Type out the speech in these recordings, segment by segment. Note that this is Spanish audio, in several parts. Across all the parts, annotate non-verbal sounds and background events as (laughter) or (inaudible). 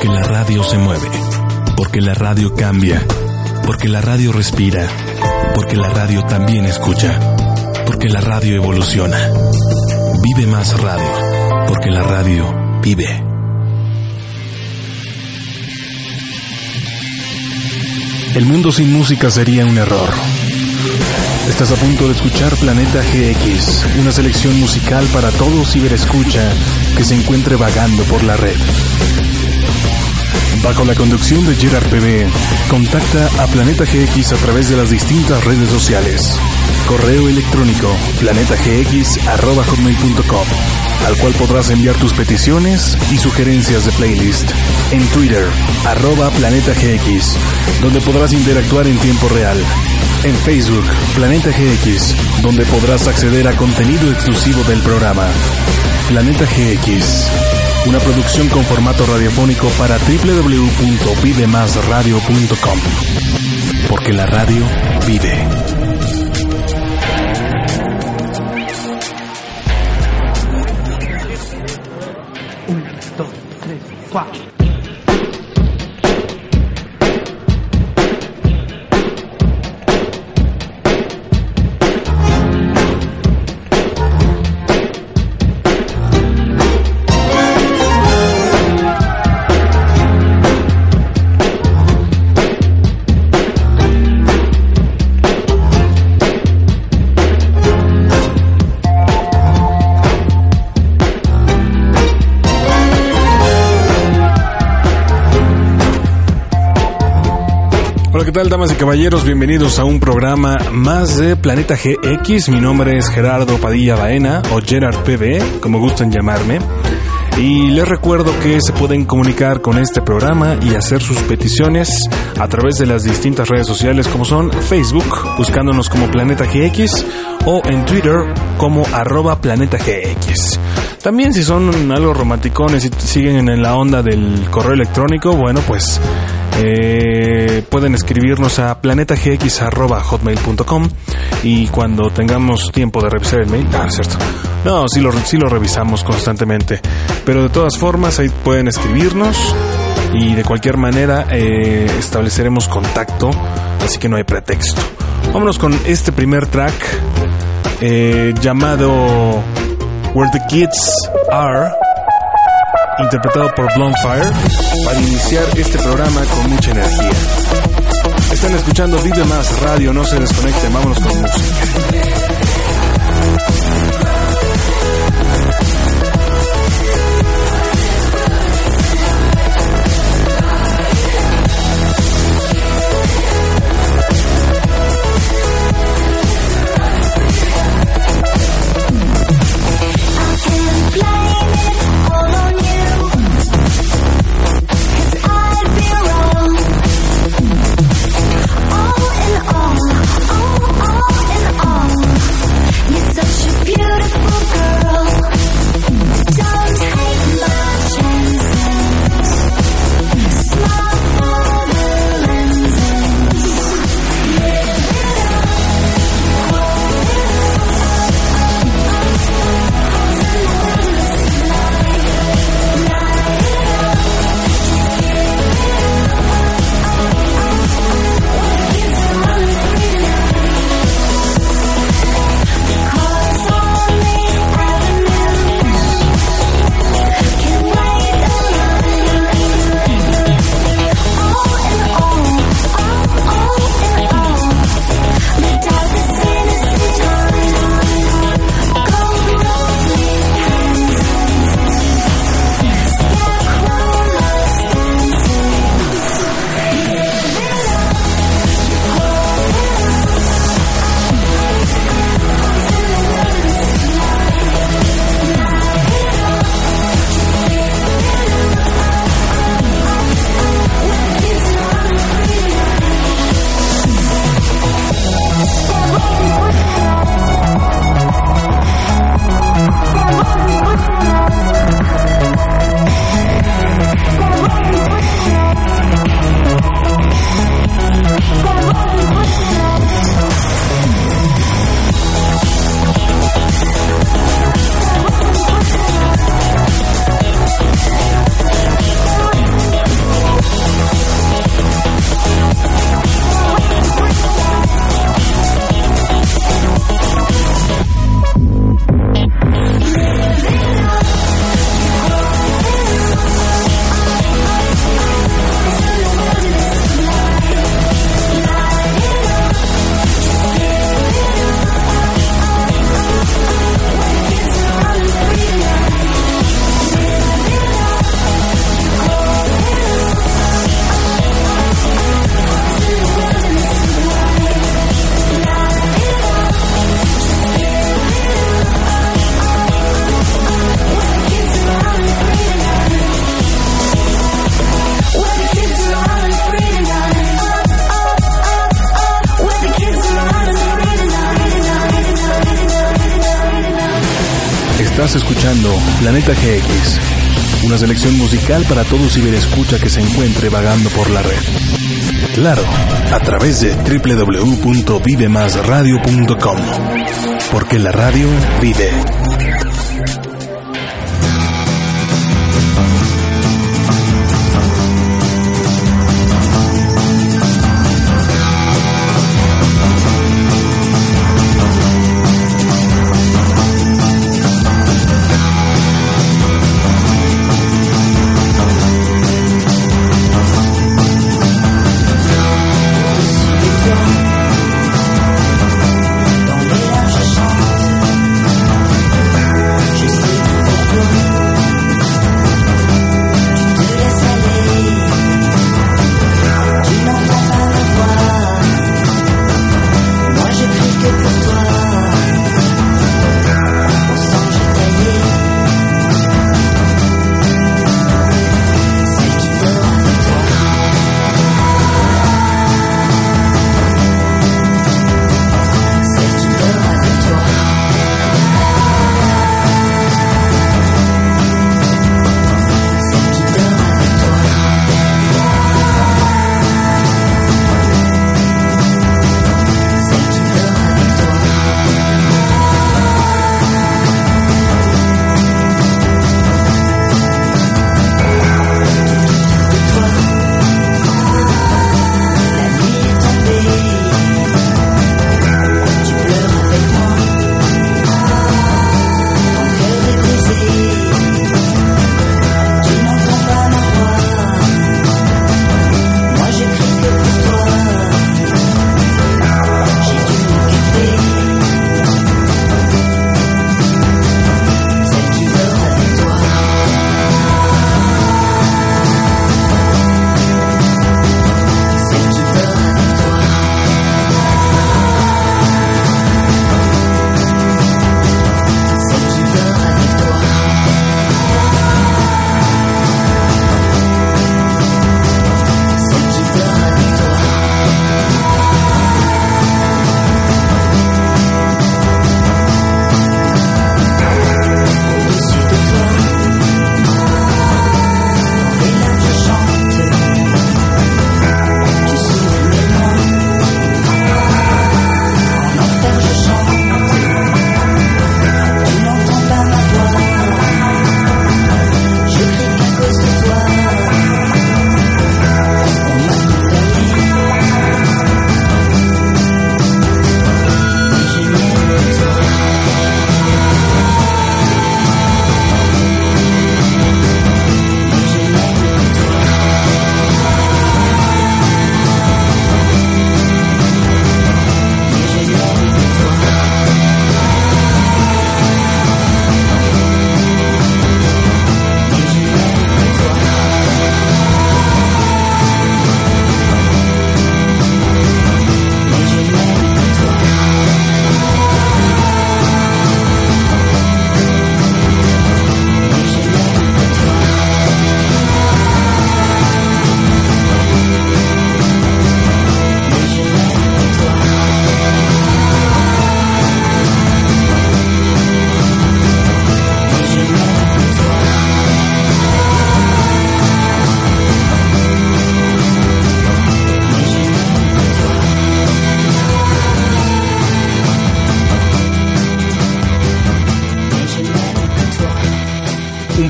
Porque la radio se mueve. Porque la radio cambia. Porque la radio respira. Porque la radio también escucha. Porque la radio evoluciona. Vive más radio. Porque la radio vive. El mundo sin música sería un error. Estás a punto de escuchar Planeta GX, una selección musical para todo ciberescucha que se encuentre vagando por la red. Bajo la conducción de Gerard PB, contacta a Planeta GX a través de las distintas redes sociales. Correo electrónico planetagx.com, al cual podrás enviar tus peticiones y sugerencias de playlist. En Twitter, arroba Planeta GX, donde podrás interactuar en tiempo real. En Facebook, Planeta GX, donde podrás acceder a contenido exclusivo del programa. Planeta GX, una producción con formato radiofónico para www.vivemasradio.com. Porque la radio vive. Tal, damas y caballeros? Bienvenidos a un programa más de Planeta GX. Mi nombre es Gerardo Padilla Baena, o Gerard PB, como gustan llamarme. Y les recuerdo que se pueden comunicar con este programa y hacer sus peticiones a través de las distintas redes sociales como son Facebook, buscándonos como Planeta GX, o en Twitter como arroba Planeta GX. También si son algo romanticones y siguen en la onda del correo electrónico, bueno pues eh, pueden escribirnos a planetagx.hotmail.com y cuando tengamos tiempo de revisar el mail, ah, cierto. No, sí lo, sí lo revisamos constantemente. Pero de todas formas, ahí pueden escribirnos y de cualquier manera eh, estableceremos contacto, así que no hay pretexto. Vámonos con este primer track eh, llamado Where the Kids Are interpretado por Blonde Fire, para iniciar este programa con mucha energía. Están escuchando Vive Más Radio, no se desconecten, vámonos con música. Planeta GX, una selección musical para todo ciberescucha que se encuentre vagando por la red. Claro, a través de www.vivemasradio.com, porque la radio vive.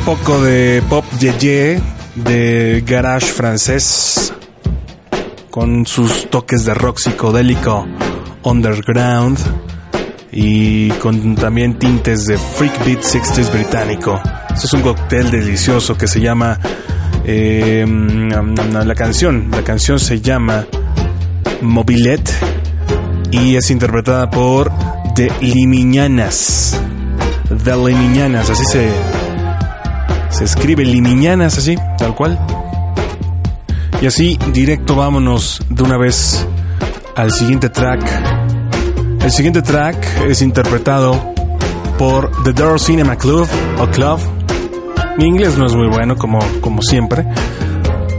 Poco de pop yeye de garage francés con sus toques de rock psicodélico underground y con también tintes de freak beat 60s británico. Este es un cóctel delicioso que se llama eh, la canción, la canción se llama Mobilet y es interpretada por The Limiñanas. The Limiñanas, así se se escribe Limiñanas así, tal cual. Y así, directo vámonos de una vez al siguiente track. El siguiente track es interpretado por The Door Cinema Club o Club. Mi inglés no es muy bueno como, como siempre.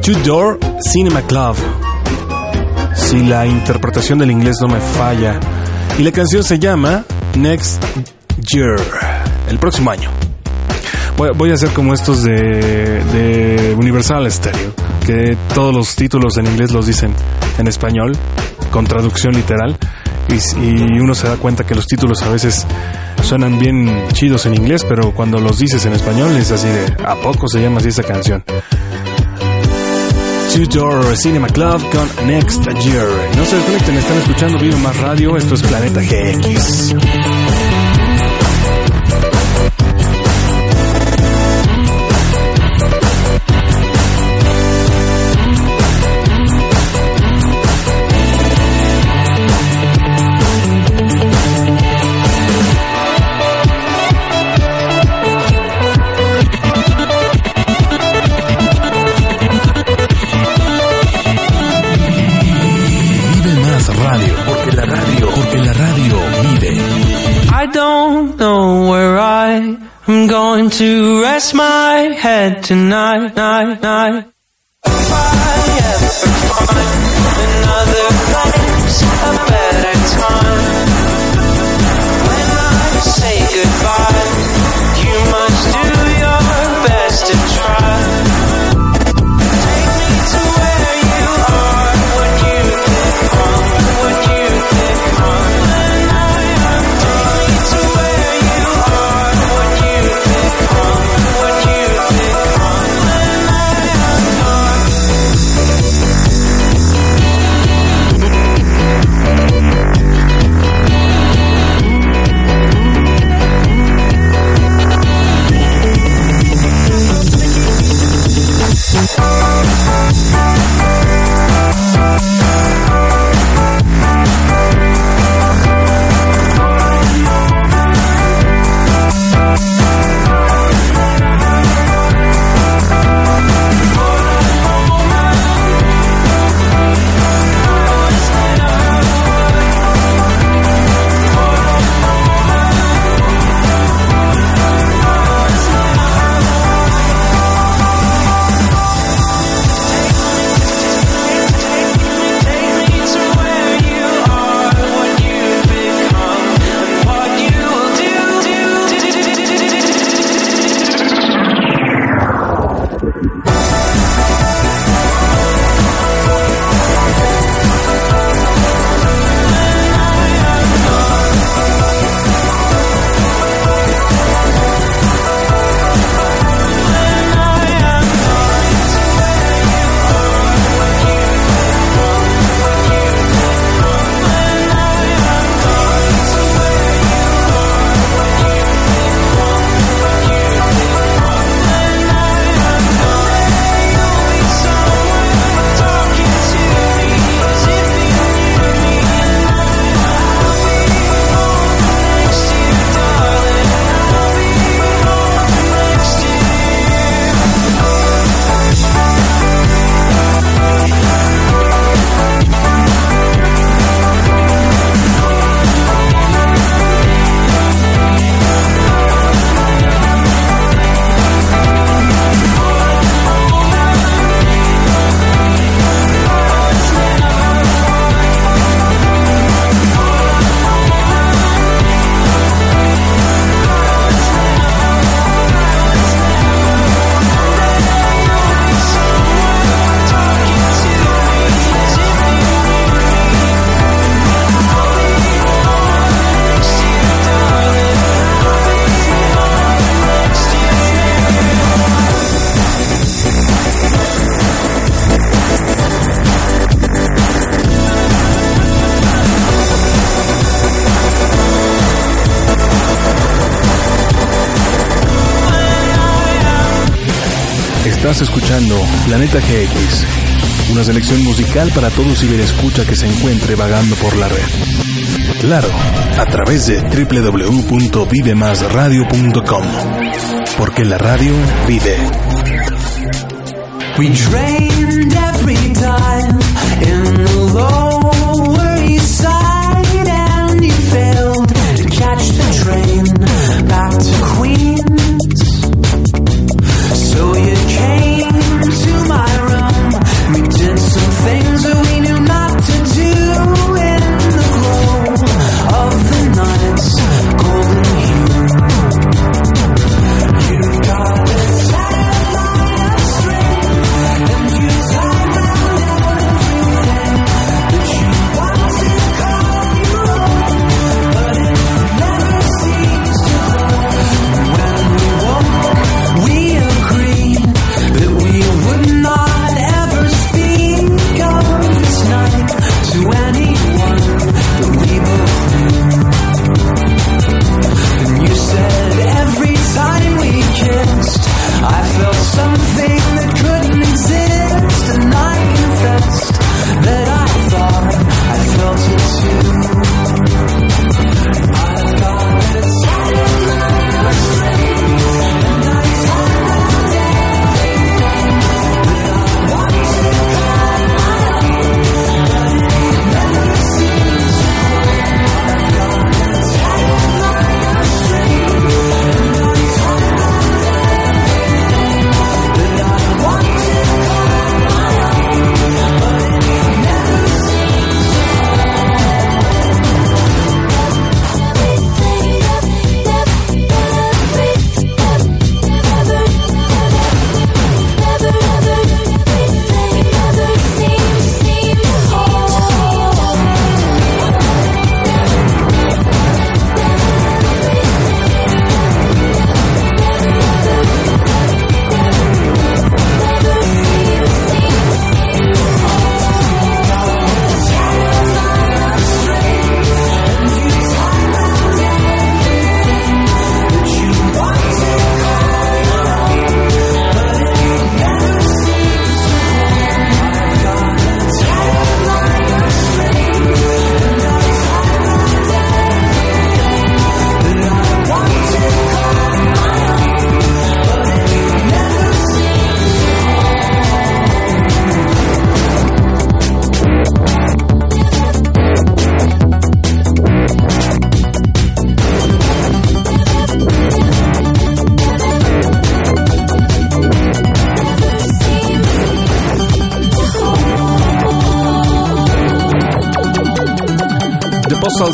Two Door Cinema Club. Si la interpretación del inglés no me falla. Y la canción se llama Next Year. El próximo año. Voy a hacer como estos de, de Universal Stereo, que todos los títulos en inglés los dicen en español, con traducción literal, y, uno se da cuenta que los títulos a veces suenan bien chidos en inglés, pero cuando los dices en español es así de, ¿a poco se llama así esa canción? Two Cinema Club con Next Year. No se desconecten, están escuchando Vivo Más Radio, esto es Planeta GX. To rest my head tonight, night, night. If I ever find another place, a better time. When I say goodbye, escuchando Planeta GX, una selección musical para todo ciberescucha que se encuentre vagando por la red. Claro, a través de www.vivemasradio.com, porque la radio vive. We trained every time in the lower east and you failed to catch the train back to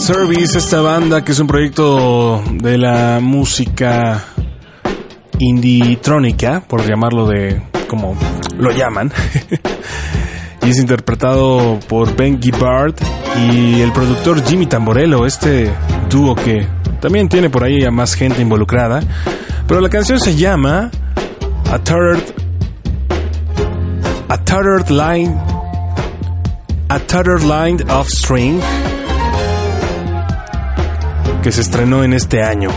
Service, esta banda que es un proyecto de la música indie-trónica, por llamarlo de como lo llaman. (laughs) y es interpretado por Ben Gibbard y el productor Jimmy Tamborello, este dúo que también tiene por ahí a más gente involucrada. Pero la canción se llama A Third A Third Line A Third Line of String que se estrenó en este año.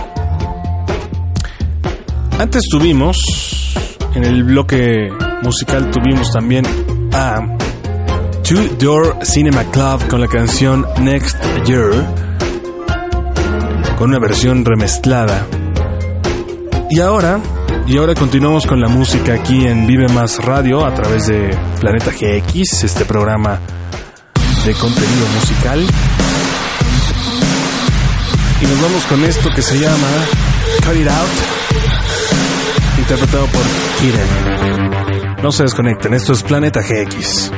Antes tuvimos, en el bloque musical tuvimos también a Two Door Cinema Club con la canción Next Year, con una versión remezclada. Y ahora, y ahora continuamos con la música aquí en Vive Más Radio a través de Planeta GX, este programa de contenido musical. Y nos vamos con esto que se llama Cut It Out, interpretado por Kiren. No se desconecten, esto es Planeta GX.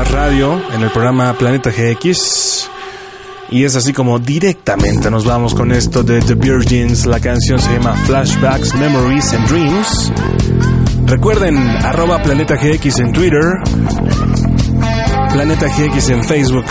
En el programa Planeta GX. Y es así como directamente nos vamos con esto de The Virgins. La canción se llama Flashbacks, Memories and Dreams. Recuerden, arroba Planeta GX en Twitter, Planeta GX en Facebook.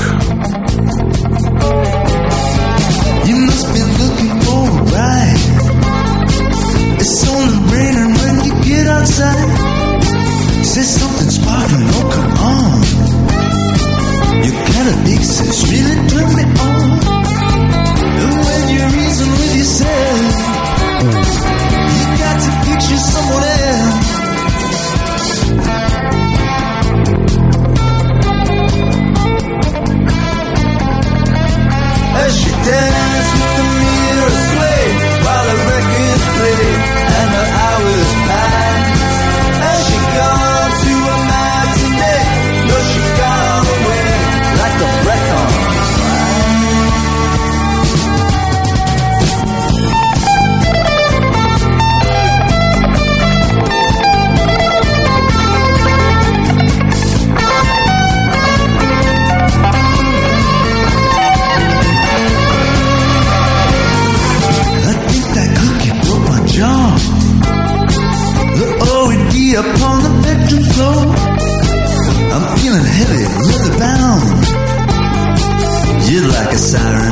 Saturn.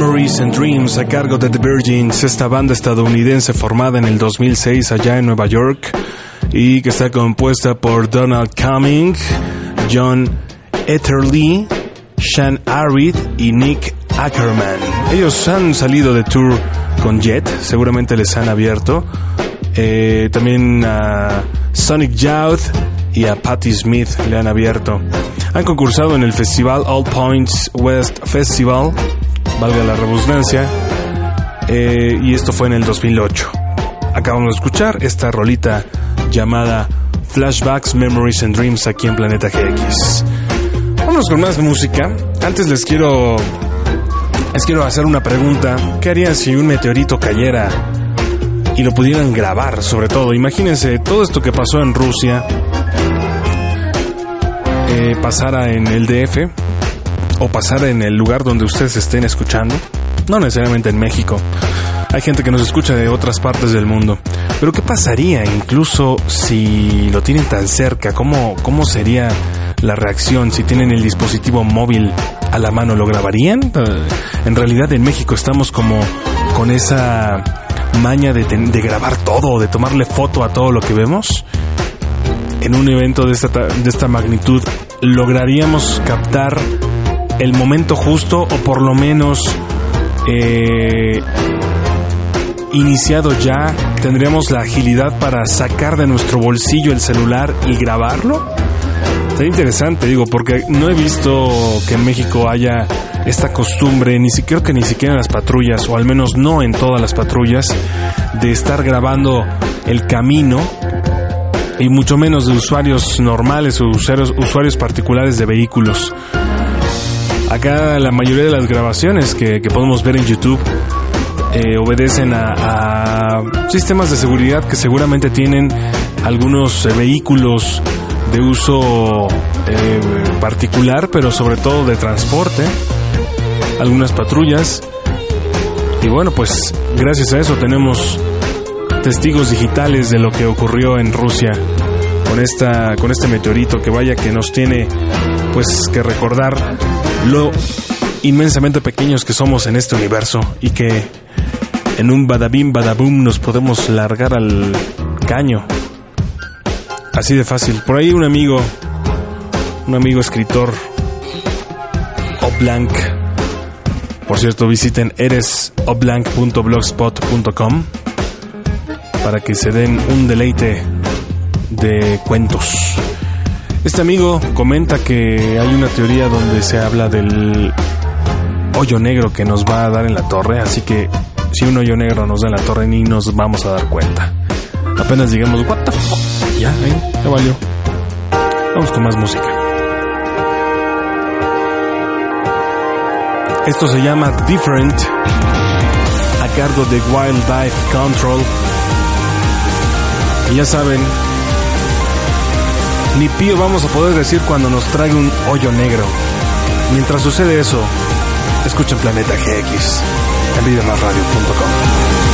Memories and Dreams a cargo de The Virgins, esta banda estadounidense formada en el 2006 allá en Nueva York y que está compuesta por Donald Cumming, John Etterly, Sean Arid y Nick Ackerman. Ellos han salido de tour con Jet, seguramente les han abierto. Eh, también a Sonic Youth y a Patti Smith le han abierto. Han concursado en el festival All Points West Festival, valga la redundancia, eh, y esto fue en el 2008. Acabamos de escuchar esta rolita llamada Flashbacks, Memories and Dreams aquí en Planeta GX. Vámonos con más música. Antes les quiero les quiero hacer una pregunta. ¿Qué harían si un meteorito cayera y lo pudieran grabar, sobre todo? Imagínense todo esto que pasó en Rusia eh, pasara en el DF o pasara en el lugar donde ustedes estén escuchando. No necesariamente en México. Hay gente que nos escucha de otras partes del mundo. Pero ¿qué pasaría incluso si lo tienen tan cerca? ¿Cómo, cómo sería la reacción si tienen el dispositivo móvil a la mano? ¿Lo grabarían? Eh, En realidad en México estamos como con esa maña de, grabar todo, de tomarle foto a todo lo que vemos. En un evento de esta, ta- de esta magnitud, ¿lograríamos captar el momento justo o por lo menos eh, iniciado ya, tendríamos la agilidad para sacar de nuestro bolsillo el celular y grabarlo? Sería interesante, digo, porque no he visto que en México haya esta costumbre, ni siquiera que ni siquiera en las patrullas, o al menos no en todas las patrullas, de estar grabando el camino y mucho menos de usuarios normales o usuarios particulares de vehículos. Acá la mayoría de las grabaciones que, podemos ver en YouTube eh, obedecen a, a sistemas de seguridad que seguramente tienen algunos eh, vehículos de uso eh, particular, pero sobre todo de transporte, algunas patrullas. Y bueno, pues gracias a eso tenemos testigos digitales de lo que ocurrió en Rusia con esta con este meteorito que vaya que nos tiene pues que recordar lo inmensamente pequeños que somos en este universo y que en un badabim badabum nos podemos largar al caño. Así de fácil. Por ahí un amigo, un amigo escritor, Oblank. Por cierto, visiten eresoblank.blogspot.com para que se den un deleite de cuentos. Este amigo comenta que hay una teoría donde se habla del hoyo negro que nos va a dar en la torre, así que si un hoyo negro nos da en la torre ni nos vamos a dar cuenta. Apenas digamos, what the ya, ahí, ya valió. Vamos con más música. Esto se llama Different, a cargo de Wildlife Control. Y ya saben, ni pío vamos a poder decir cuando nos trague un hoyo negro. Mientras sucede eso, escuchen Planeta GX en videomasradio.com.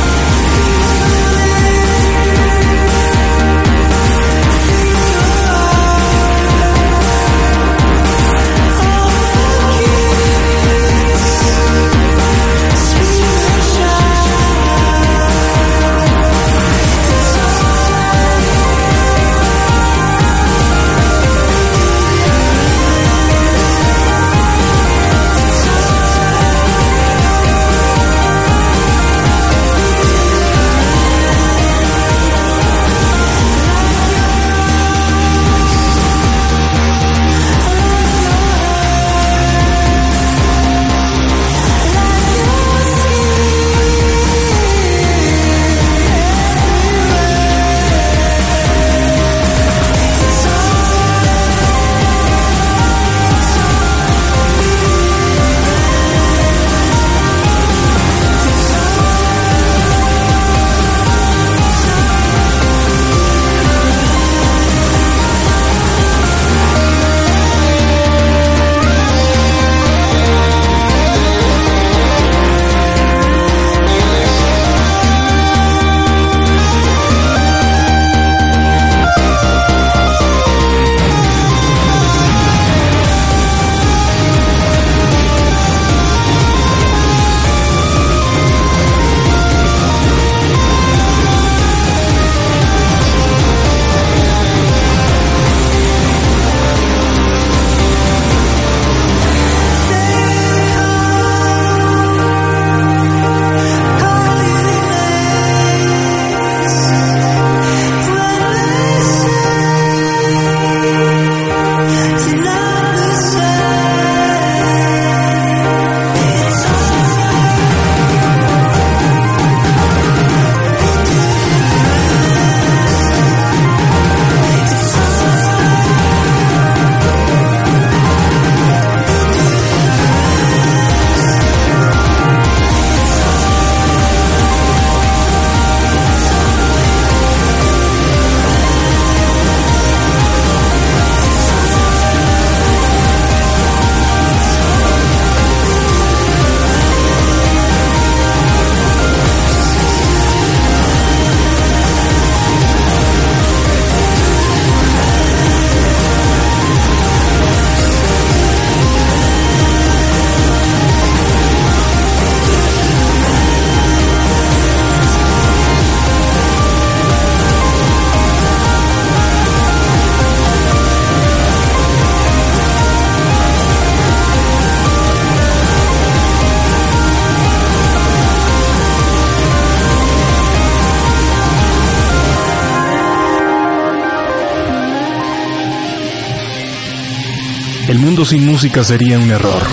sin música sería un error.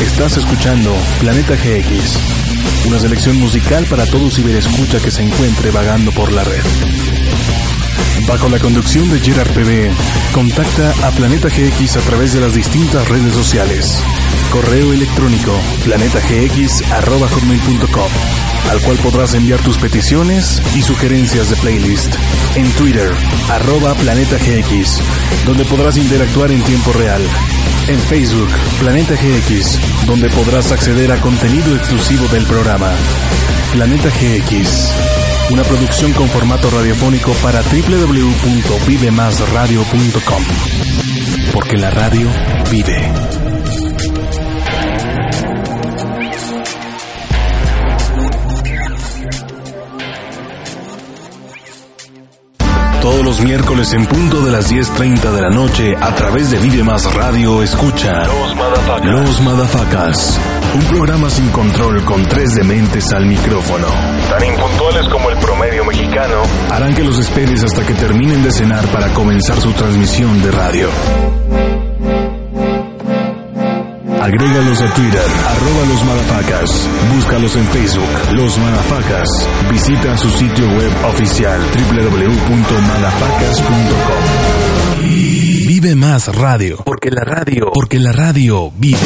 Estás escuchando Planeta GX, una selección musical para todo ciberescucha que se encuentre vagando por la red. Bajo la conducción de Gerard PB, contacta a Planeta GX a través de las distintas redes sociales. Correo electrónico planetagx.com, al cual podrás enviar tus peticiones y sugerencias de playlist. En Twitter, arroba Planeta GX, donde podrás interactuar en tiempo real. En Facebook, Planeta GX, donde podrás acceder a contenido exclusivo del programa. Planeta GX, una producción con formato radiofónico para www.vivemasradio.com. Porque la radio vive. Todos los miércoles en punto de las 10.30 de la noche a través de Vive Más Radio escucha Los Madafacas. Los Madafacas, un programa sin control con tres dementes al micrófono. Tan impuntuales como el promedio mexicano. Harán que los esperes hasta que terminen de cenar para comenzar su transmisión de radio. Agrégalos a Twitter, arroba los madafacas. Búscalos en Facebook, los madafacas. Visita su sitio web oficial www.madafacas.com. Vive más radio. Porque la radio. Porque la radio vive.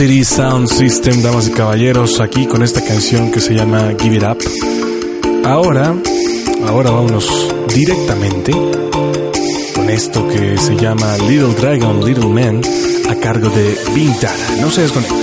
LCD Sound System, damas y caballeros, aquí con esta canción que se llama Give It Up. Ahora, ahora vámonos directamente con esto que se llama Little Dragon, Little Man, a cargo de Vintara. No se desconecten.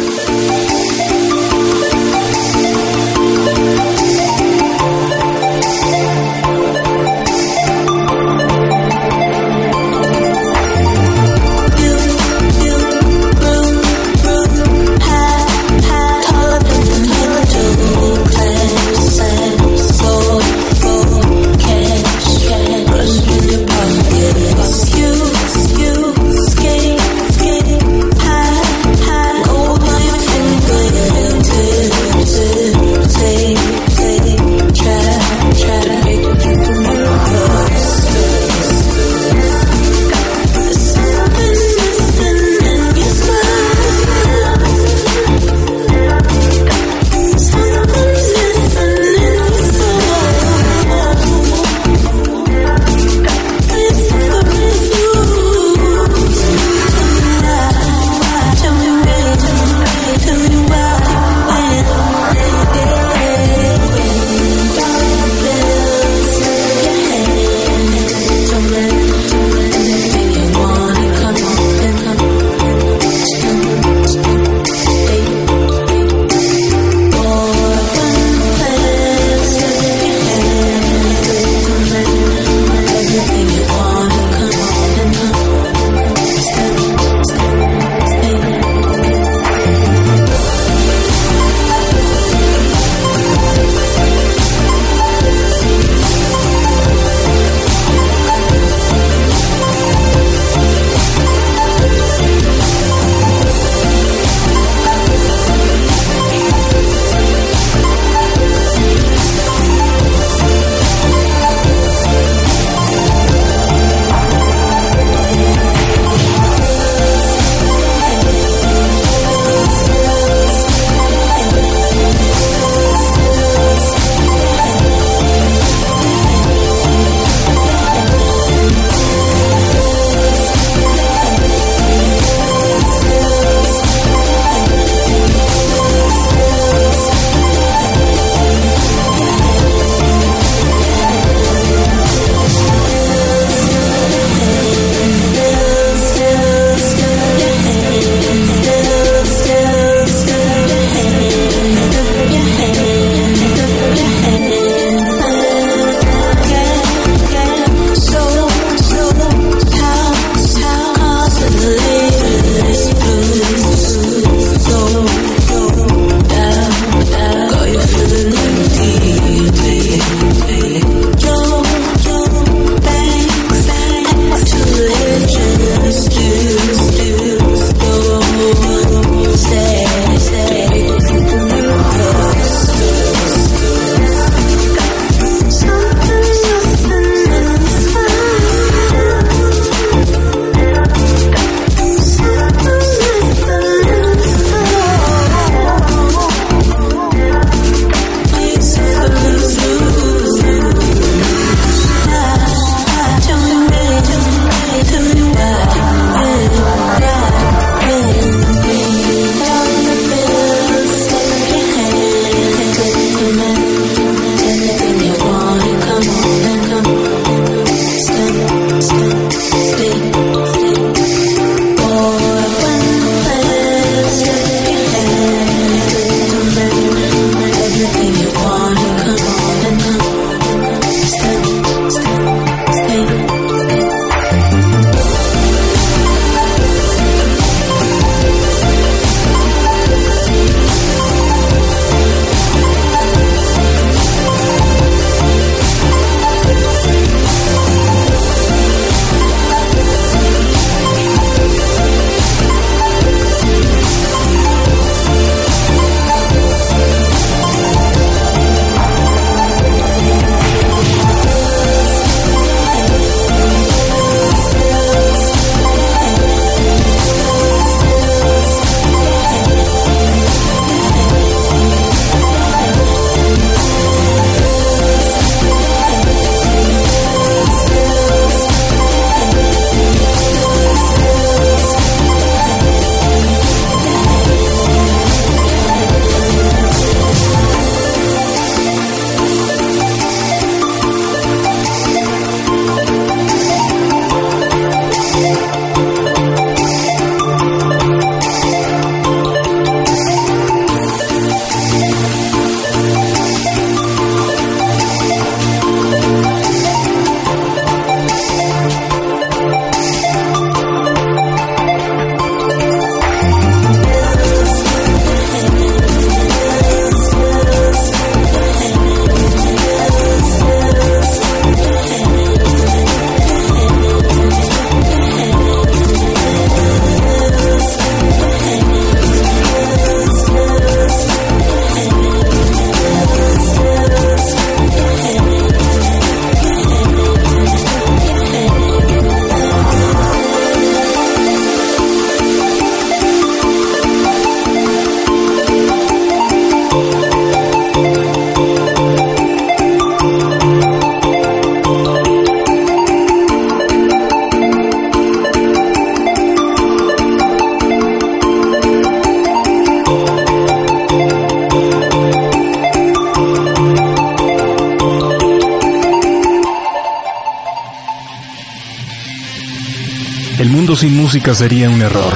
Sin música sería un error.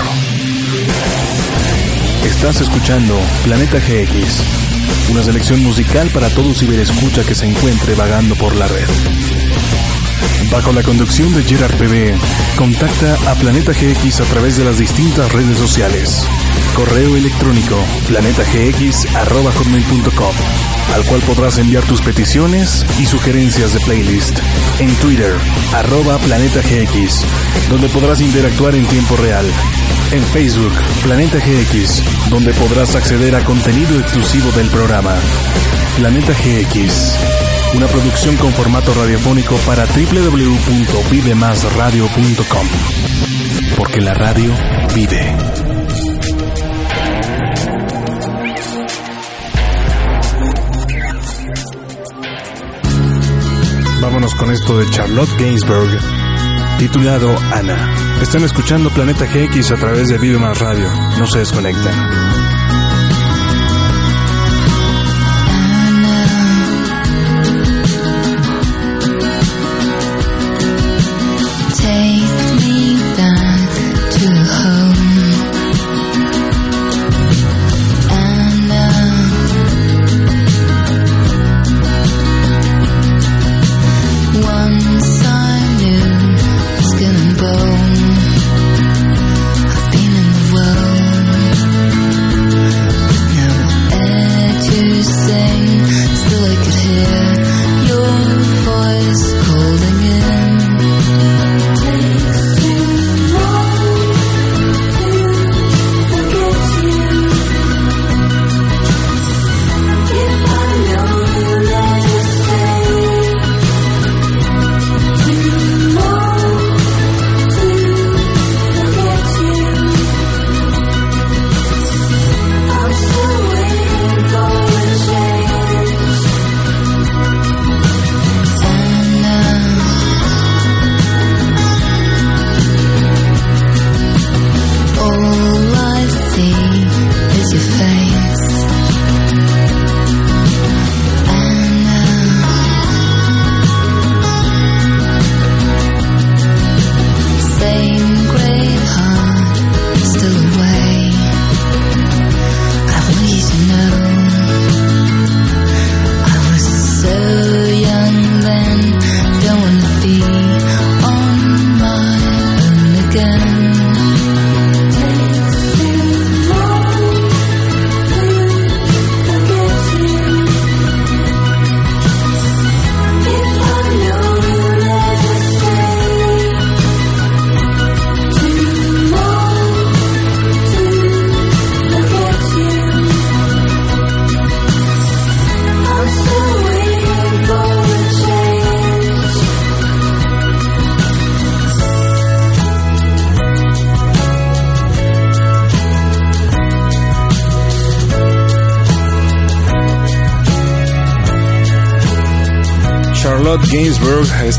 Estás escuchando Planeta GX, una selección musical para todo ciberescucha que se encuentre vagando por la red. Bajo la conducción de Gerard PB, contacta a Planeta GX a través de las distintas redes sociales. Correo electrónico planetagx.com, al cual podrás enviar tus peticiones y sugerencias de playlist. En Twitter, arroba Planeta GX, donde podrás interactuar en tiempo real. En Facebook, Planeta GX, donde podrás acceder a contenido exclusivo del programa. Planeta GX, una producción con formato radiofónico para www.vivemasradio.com. Porque la radio vive. Con esto de Charlotte Gainsbourg, titulado Ana. Están escuchando Planeta GX a través de Vive Más Radio. No se desconecten.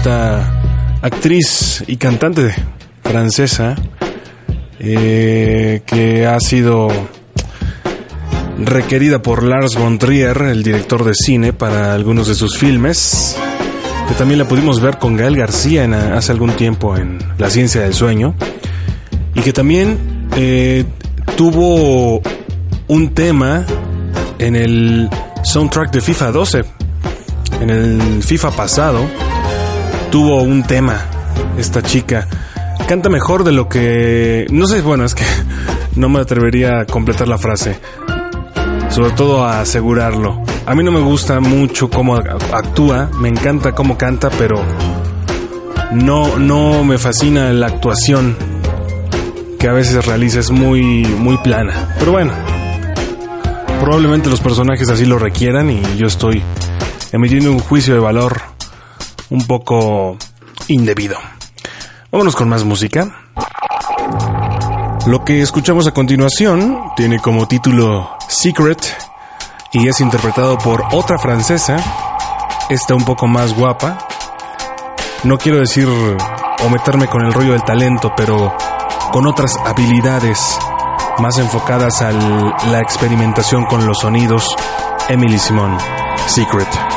Esta actriz y cantante francesa eh, que ha sido requerida por Lars von Trier, el director de cine, para algunos de sus filmes, que también la pudimos ver con Gael García en, hace algún tiempo en La ciencia del sueño, y que también eh, tuvo un tema en el soundtrack de FIFA 12 en el FIFA pasado tuvo un tema esta chica. Canta mejor de lo que no sé bueno es que (laughs) no me atrevería a completar la frase sobre todo a asegurarlo. A mí no me gusta mucho cómo actúa me encanta cómo canta pero no no me fascina la actuación que a veces realiza es muy muy plana. Pero bueno probablemente los personajes así lo requieran y yo estoy emitiendo un juicio de valor un poco indebido. Vámonos con más música. Lo que escuchamos a continuación tiene como título Secret y es interpretado por otra francesa, esta un poco más guapa. No quiero decir o meterme con el rollo del talento, pero con otras habilidades más enfocadas a la experimentación con los sonidos. Emily Simon, Secret.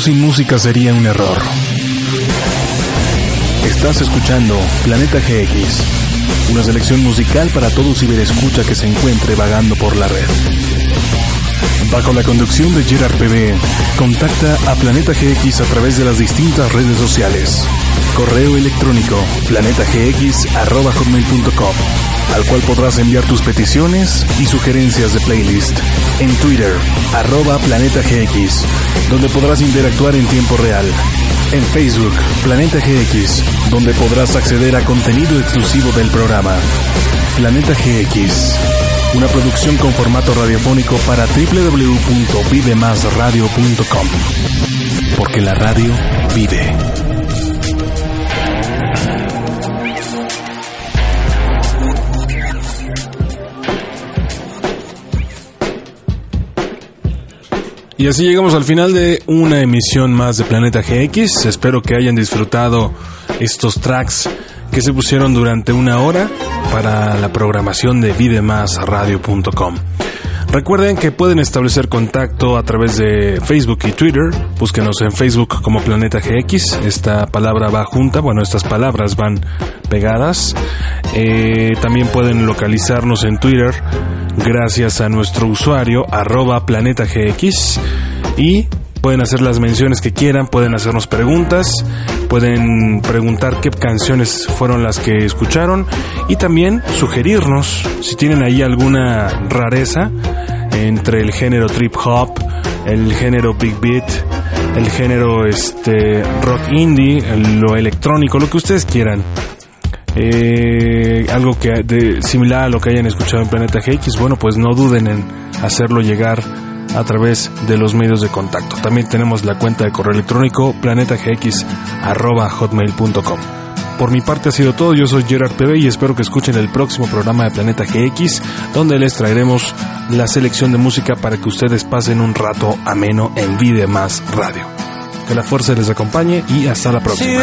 Sin música sería un error. Estás escuchando Planeta GX, una selección musical para todo ciberescucha que se encuentre vagando por la red. Bajo la conducción de Gerard PB, contacta a Planeta GX a través de las distintas redes sociales. Correo electrónico planetagx.com, al cual podrás enviar tus peticiones y sugerencias de playlist. En Twitter, arroba Planeta GX, donde podrás interactuar en tiempo real. En Facebook, Planeta GX, donde podrás acceder a contenido exclusivo del programa. Planeta GX, una producción con formato radiofónico para www.vivemasradio.com. Porque la radio vive. Y así llegamos al final de una emisión más de Planeta GX. Espero que hayan disfrutado estos tracks que se pusieron durante una hora para la programación de videmasradio.com. Recuerden que pueden establecer contacto a través de Facebook y Twitter. Búsquenos en Facebook como Planeta GX. Esta palabra va junta, bueno, estas palabras van pegadas. Eh, también pueden localizarnos en Twitter gracias a nuestro usuario arroba Planeta GX y pueden hacer las menciones que quieran, pueden hacernos preguntas, pueden preguntar qué canciones fueron las que escucharon y también sugerirnos si tienen ahí alguna rareza entre el género trip hop, el género big beat, el género este rock indie, lo electrónico, lo que ustedes quieran. Eh, algo que de, similar a lo que hayan escuchado en Planeta GX, bueno, pues no duden en hacerlo llegar a través de los medios de contacto. También tenemos la cuenta de correo electrónico planetagx@hotmail.com. Por mi parte ha sido todo, yo soy Gerard PB y espero que escuchen el próximo programa de Planeta GX, donde les traeremos la selección de música para que ustedes pasen un rato ameno en Vida Más Radio. Que la fuerza les acompañe y hasta la próxima.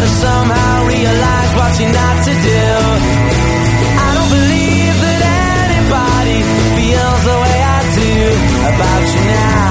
You somehow realized what you're not to do. I don't believe that anybody feels the way I do about you now.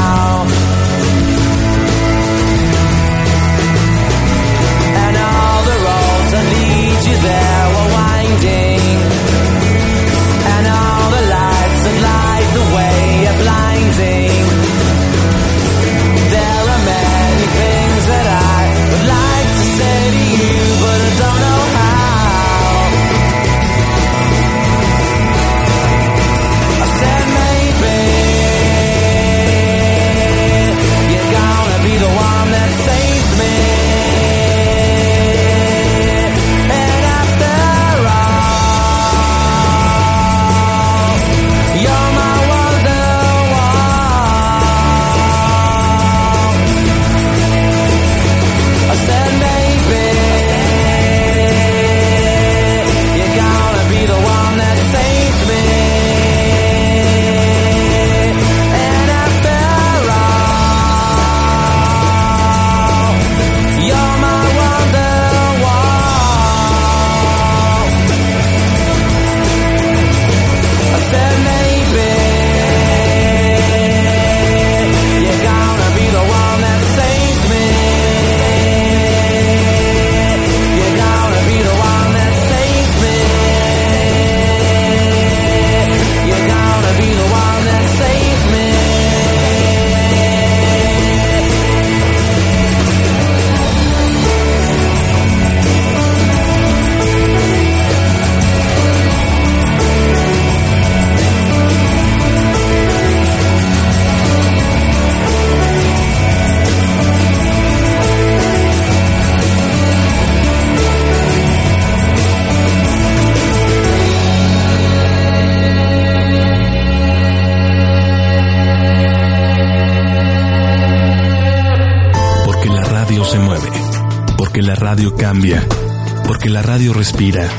Radio respira,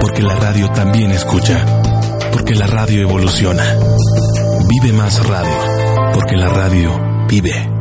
porque la radio también escucha, porque la radio evoluciona. Vive más radio, porque la radio vive.